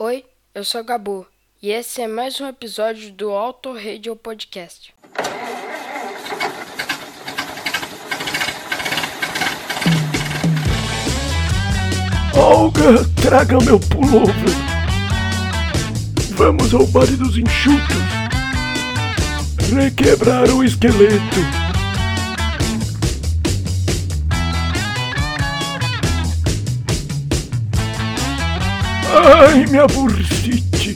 Oi, eu sou Gabu e esse é mais um episódio do Auto Radio Podcast. Olga, traga meu pullover. Vamos ao baile dos enxutos. Requebrar o esqueleto. Ai, minha bursite.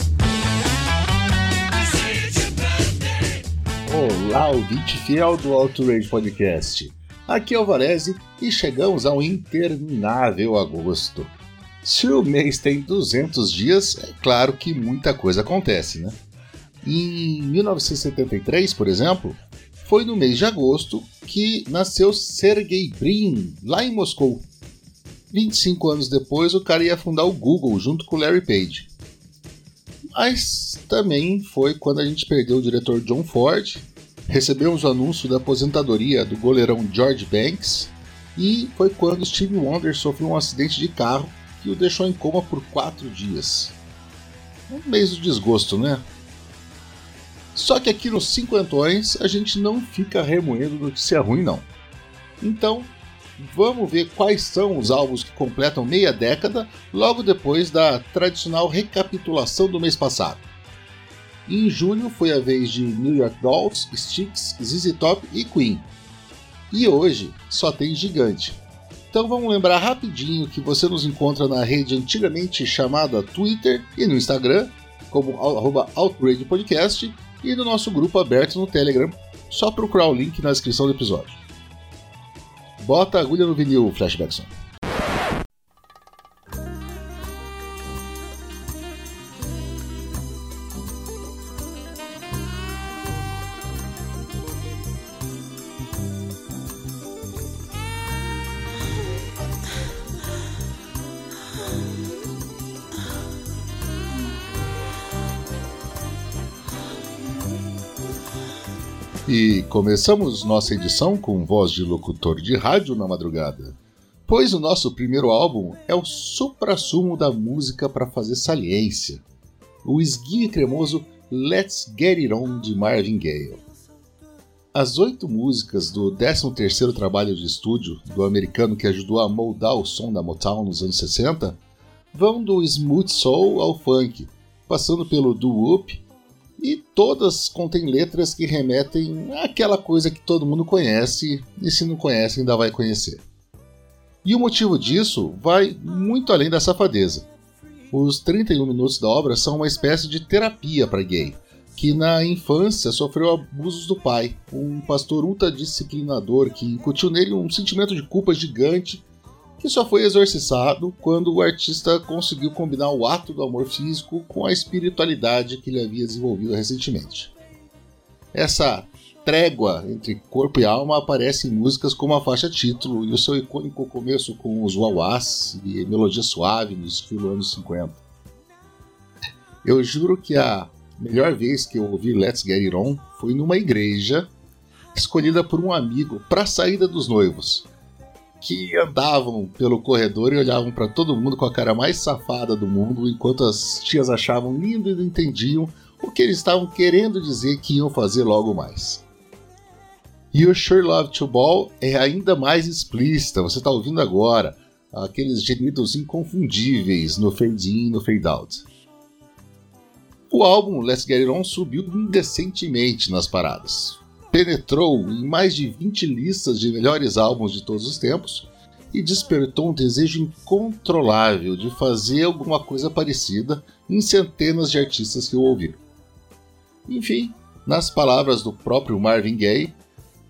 Olá, ouvinte fiel do Auto Rage Podcast. Aqui é o Varese e chegamos ao interminável agosto. Se o mês tem 200 dias, é claro que muita coisa acontece, né? Em 1973, por exemplo, foi no mês de agosto que nasceu Sergey Brin, lá em Moscou. 25 anos depois, o cara ia fundar o Google junto com o Larry Page. Mas também foi quando a gente perdeu o diretor John Ford, recebemos o anúncio da aposentadoria do goleirão George Banks e foi quando Steve Wonder sofreu um acidente de carro que o deixou em coma por quatro dias. Um mês de desgosto, né? Só que aqui nos cinquentões a gente não fica remoendo notícia ruim, não. Então, vamos ver quais são os álbuns que completam meia década logo depois da tradicional recapitulação do mês passado. Em julho foi a vez de New York Dolls, Styx, ZZ Top e Queen. E hoje só tem gigante. Então vamos lembrar rapidinho que você nos encontra na rede antigamente chamada Twitter e no Instagram, como arroba Outrage Podcast, e no nosso grupo aberto no Telegram. Só procurar o link na descrição do episódio. Bota a agulha no vinil, Flashbackson. E começamos nossa edição com voz de locutor de rádio na madrugada, pois o nosso primeiro álbum é o supra-sumo da música para fazer saliência, o esguio cremoso Let's Get It On de Marvin Gaye. As oito músicas do 13º trabalho de estúdio do americano que ajudou a moldar o som da Motown nos anos 60 vão do smooth soul ao funk, passando pelo doo-wop e todas contêm letras que remetem àquela coisa que todo mundo conhece e se não conhece ainda vai conhecer. E o motivo disso vai muito além da safadeza. Os 31 minutos da obra são uma espécie de terapia para gay, que na infância sofreu abusos do pai, um pastor ultradisciplinador que incutiu nele um sentimento de culpa gigante que só foi exorcizado quando o artista conseguiu combinar o ato do amor físico com a espiritualidade que ele havia desenvolvido recentemente. Essa trégua entre corpo e alma aparece em músicas como a faixa título e o seu icônico começo com os wawás e melodia suave no estilo anos 50. Eu juro que a melhor vez que eu ouvi Let's Get It On foi numa igreja escolhida por um amigo para a saída dos noivos que andavam pelo corredor e olhavam para todo mundo com a cara mais safada do mundo, enquanto as tias achavam lindo e não entendiam o que eles estavam querendo dizer que iam fazer logo mais. E o Sure Love to Ball é ainda mais explícita, você está ouvindo agora, aqueles gemidos inconfundíveis no fade-in e no fade-out. O álbum Let's Get It On subiu indecentemente nas paradas, penetrou em mais de 20 listas de melhores álbuns de todos os tempos e despertou um desejo incontrolável de fazer alguma coisa parecida em centenas de artistas que o ouviram. Enfim, nas palavras do próprio Marvin Gaye,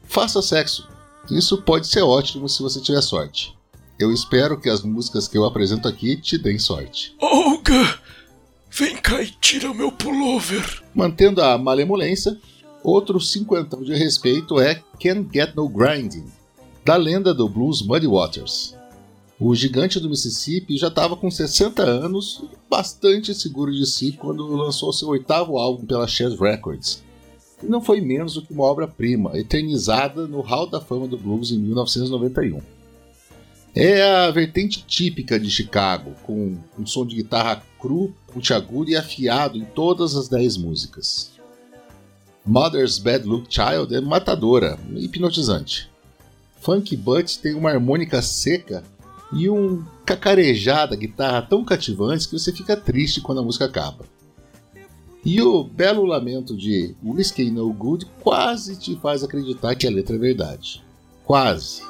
faça sexo. Isso pode ser ótimo se você tiver sorte. Eu espero que as músicas que eu apresento aqui te deem sorte. Olga, vem cá e tira o meu pullover. Mantendo a malemolência, Outro cinquentão de respeito é Can't Get No Grinding, da lenda do blues Muddy Waters. O gigante do Mississippi já estava com 60 anos e bastante seguro de si quando lançou seu oitavo álbum pela Chess Records. E não foi menos do que uma obra-prima, eternizada no Hall da Fama do Blues em 1991. É a vertente típica de Chicago, com um som de guitarra cru, agudo e afiado em todas as 10 músicas. Mother's Bad Look Child é matadora, hipnotizante. Funk Butt tem uma harmônica seca e um cacarejar da guitarra tão cativantes que você fica triste quando a música acaba. E o belo lamento de Whiskey No Good quase te faz acreditar que a letra é verdade. Quase.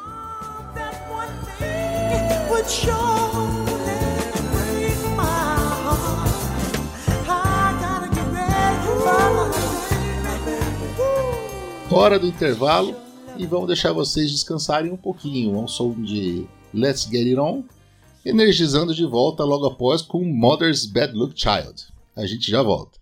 Hora do intervalo e vamos deixar vocês descansarem um pouquinho. Um som de Let's Get It On, energizando de volta logo após com Mother's Bad Look Child. A gente já volta.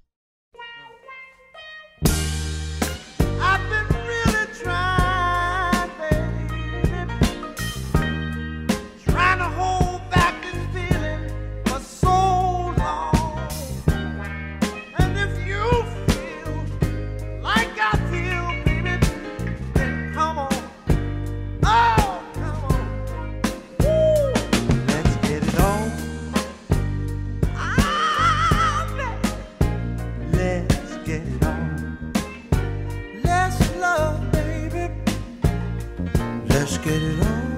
get it on.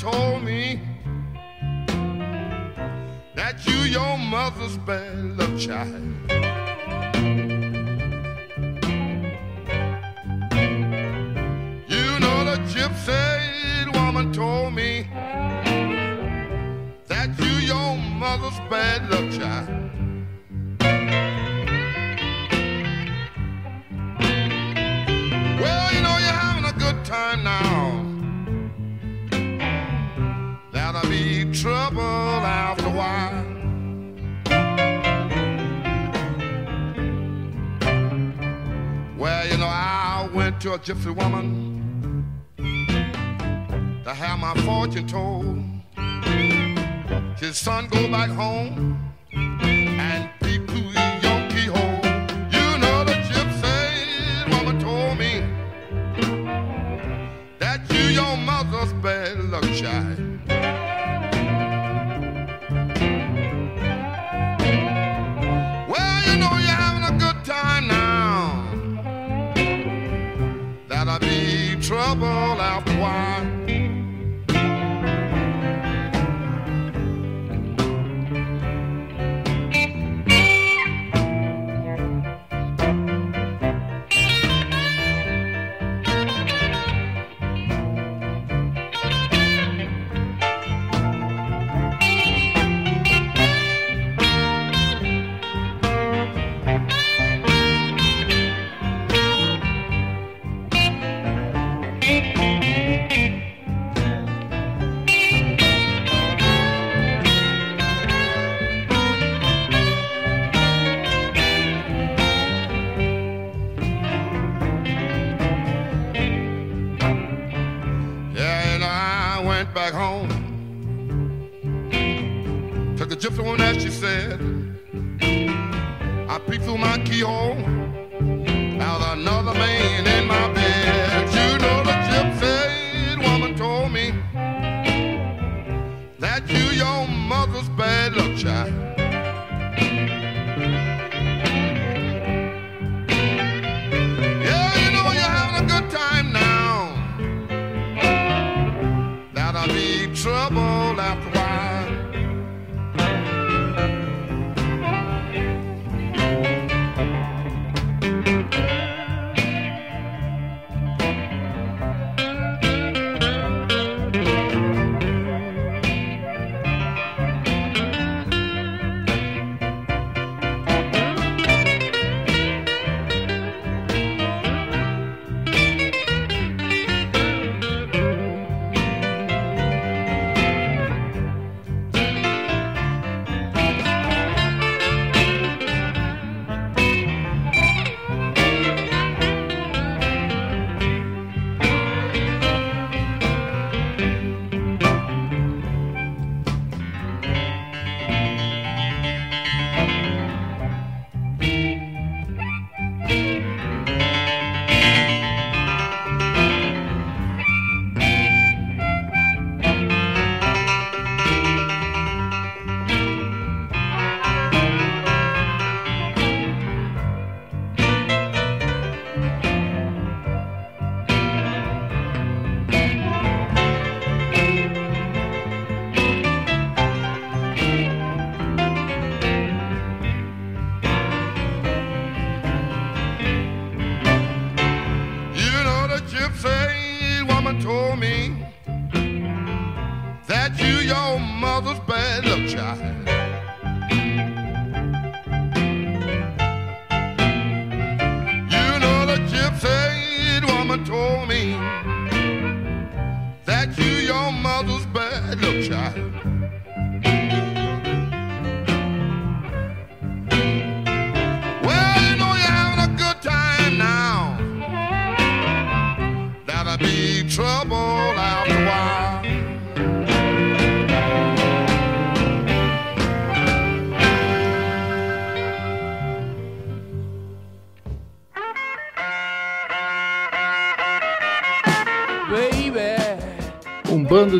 Told me that you your mother's bad luck child. You know the gypsy woman told me that you your mother's bad luck child. To a gypsy woman to have my fortune told. His son go back home went back home. Took the gypsy woman as she said. I peeked through my keyhole.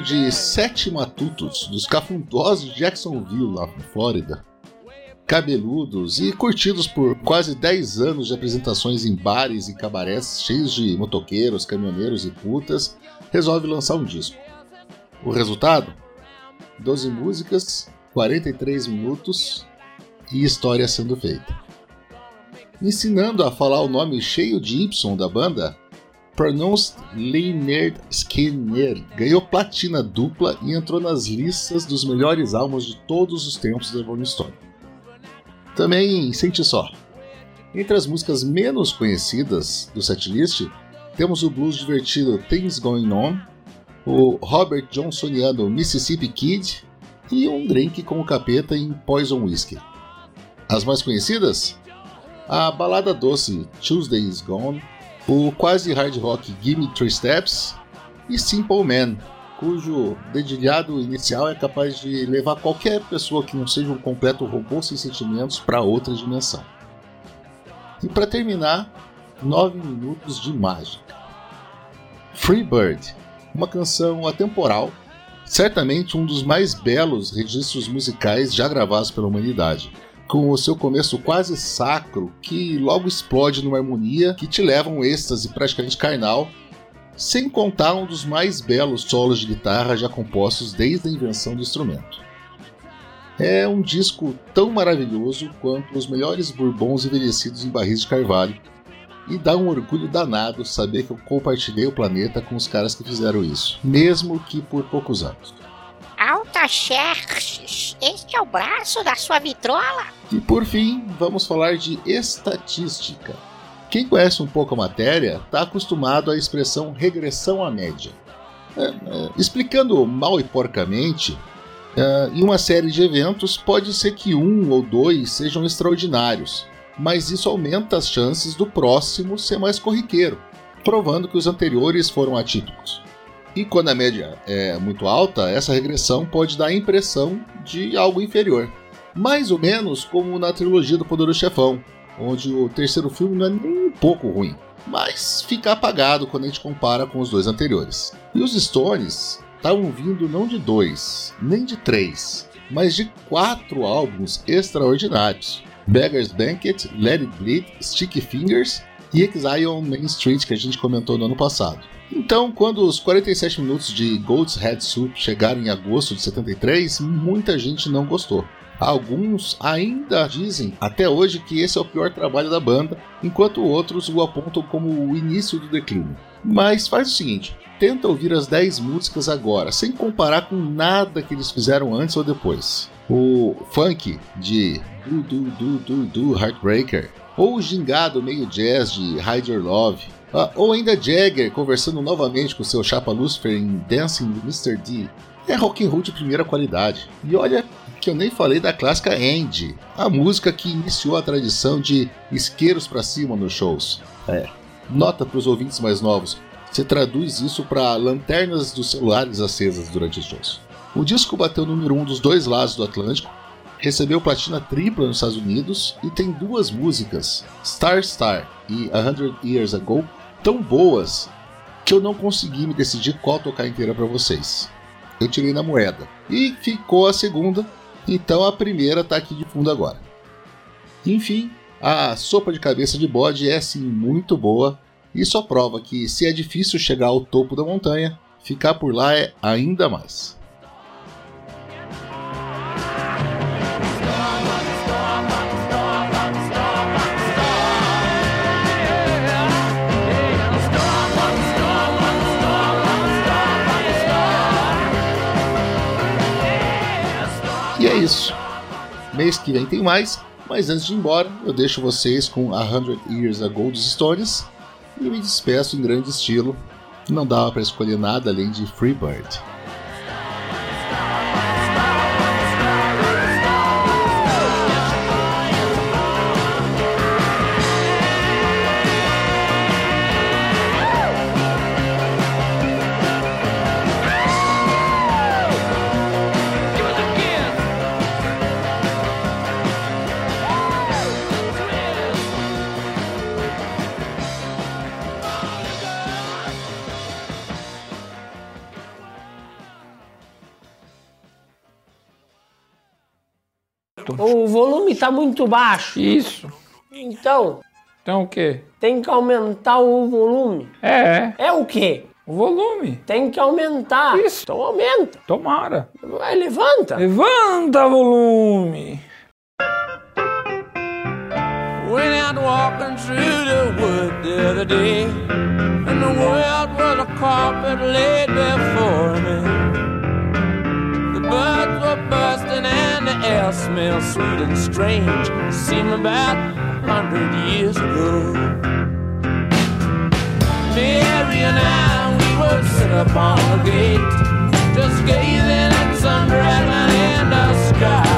De sete matutos dos cafundosos de Jacksonville, na Flórida, cabeludos e curtidos por quase 10 anos de apresentações em bares e cabarés cheios de motoqueiros, caminhoneiros e putas, resolve lançar um disco. O resultado? 12 músicas, 43 minutos e história sendo feita. Ensinando a falar o nome cheio de Y da banda, Pronounced Leonard Skinner ganhou platina dupla e entrou nas listas dos melhores álbuns de todos os tempos da Rolling Stone. Também, sente só, entre as músicas menos conhecidas do setlist, temos o blues divertido Things Going On, o Robert Johnsoniano Mississippi Kid e um drink com o capeta em Poison Whiskey. As mais conhecidas? A balada doce Tuesday Is Gone, o quase hard rock Gimme Three Steps e Simple Man, cujo dedilhado inicial é capaz de levar qualquer pessoa que não seja um completo robô sem sentimentos para outra dimensão. E para terminar, 9 minutos de mágica. Free Bird, uma canção atemporal, certamente um dos mais belos registros musicais já gravados pela humanidade com o seu começo quase sacro, que logo explode numa harmonia que te leva a um êxtase praticamente carnal, sem contar um dos mais belos solos de guitarra já compostos desde a invenção do instrumento. É um disco tão maravilhoso quanto os melhores bourbons envelhecidos em barris de carvalho, e dá um orgulho danado saber que eu compartilhei o planeta com os caras que fizeram isso, mesmo que por poucos anos. Altaxerxes, este é o braço da sua vitrola? E por fim, vamos falar de estatística. Quem conhece um pouco a matéria está acostumado à expressão regressão à média. É, é, explicando mal e porcamente, é, em uma série de eventos pode ser que um ou dois sejam extraordinários, mas isso aumenta as chances do próximo ser mais corriqueiro, provando que os anteriores foram atípicos. E quando a média é muito alta, essa regressão pode dar a impressão de algo inferior. Mais ou menos como na trilogia do Poderoso Chefão, onde o terceiro filme não é nem um pouco ruim, mas fica apagado quando a gente compara com os dois anteriores. E os Stones estavam vindo não de dois, nem de três, mas de quatro álbuns extraordinários. Beggar's Banquet, Let It Bleed, Sticky Fingers e Exile on Main Street, que a gente comentou no ano passado. Então, quando os 47 minutos de Gold's Head Soup chegaram em agosto de 73, muita gente não gostou. Alguns ainda dizem até hoje que esse é o pior trabalho da banda, enquanto outros o apontam como o início do declínio. Mas faz o seguinte: tenta ouvir as 10 músicas agora, sem comparar com nada que eles fizeram antes ou depois. O funk de Do Do Do Do Do Heartbreaker, ou o gingado meio jazz de Hide Your Love, ah, ou ainda Jagger conversando novamente com seu chapa Lucifer em Dancing with Mr. D. É rock and roll de primeira qualidade. E olha que eu nem falei da clássica Andy, a música que iniciou a tradição de isqueiros para cima nos shows. É. Nota para os ouvintes mais novos, você traduz isso para lanternas dos celulares acesas durante os shows. O disco bateu o número 1 um dos dois lados do Atlântico, recebeu platina tripla nos Estados Unidos e tem duas músicas, Star Star e A Hundred Years Ago, tão boas que eu não consegui me decidir qual tocar inteira para vocês. Eu tirei na moeda e ficou a segunda, então a primeira tá aqui de fundo agora. Enfim, a sopa de cabeça de bode é sim muito boa e só prova que se é difícil chegar ao topo da montanha, ficar por lá é ainda mais. Isso. Mês que vem tem mais, mas antes de ir embora, eu deixo vocês com A Hundred Years Ago dos Stones e me despeço em grande estilo. Não dava para escolher nada além de Freebird. Tá muito baixo. Isso. Então, Então o quê? tem que aumentar o volume. É, É o quê? O volume. Tem que aumentar. Isso. Então aumenta. Tomara. Vai, levanta. Levanta volume. Went out walking through the wood the other day, and the world was a carpet laid before me. Birds were bursting, and the air smelled sweet and strange. Seemed about a hundred years ago. Mary and I, we were sit upon the gate, just gazing at some dragon in the sky.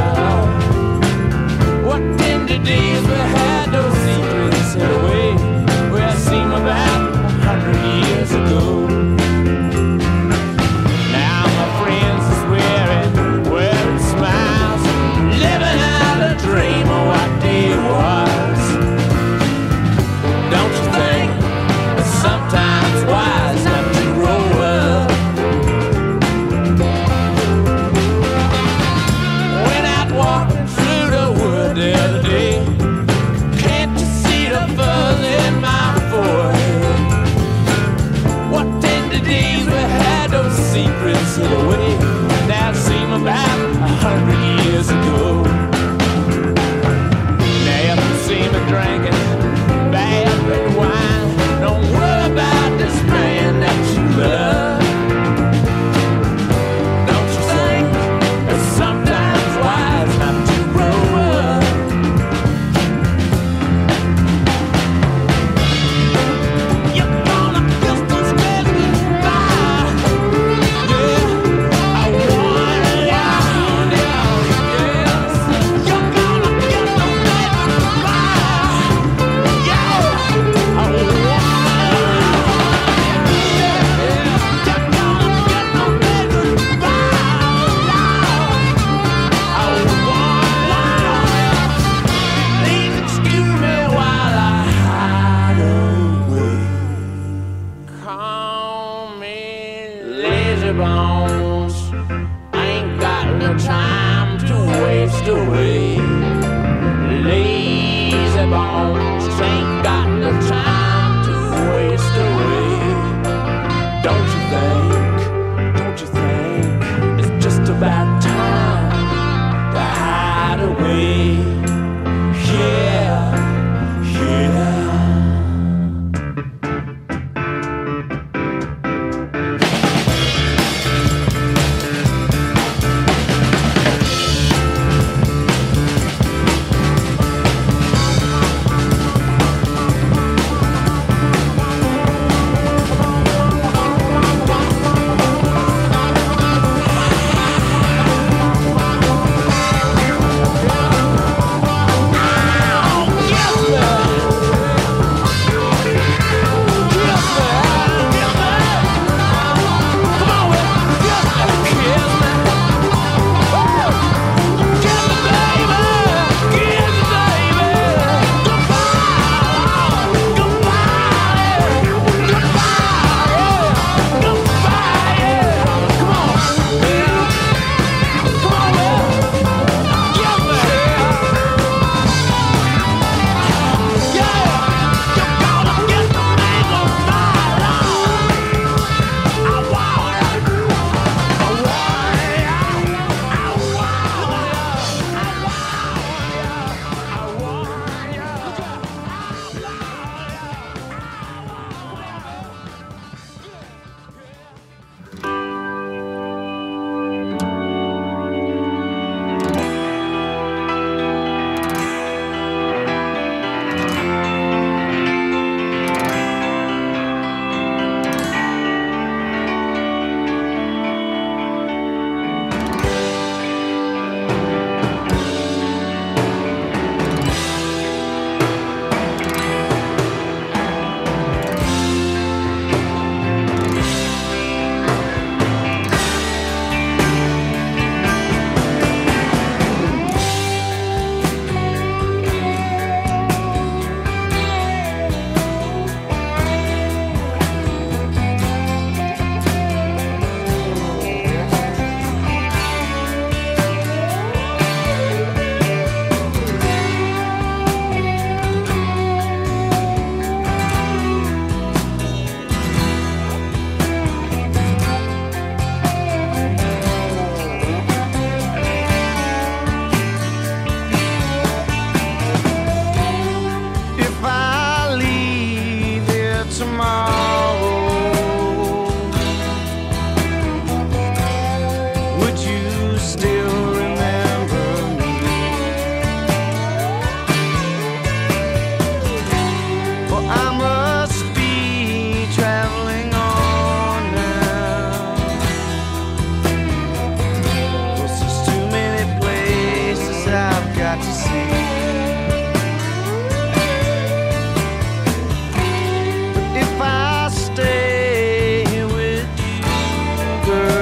Girl.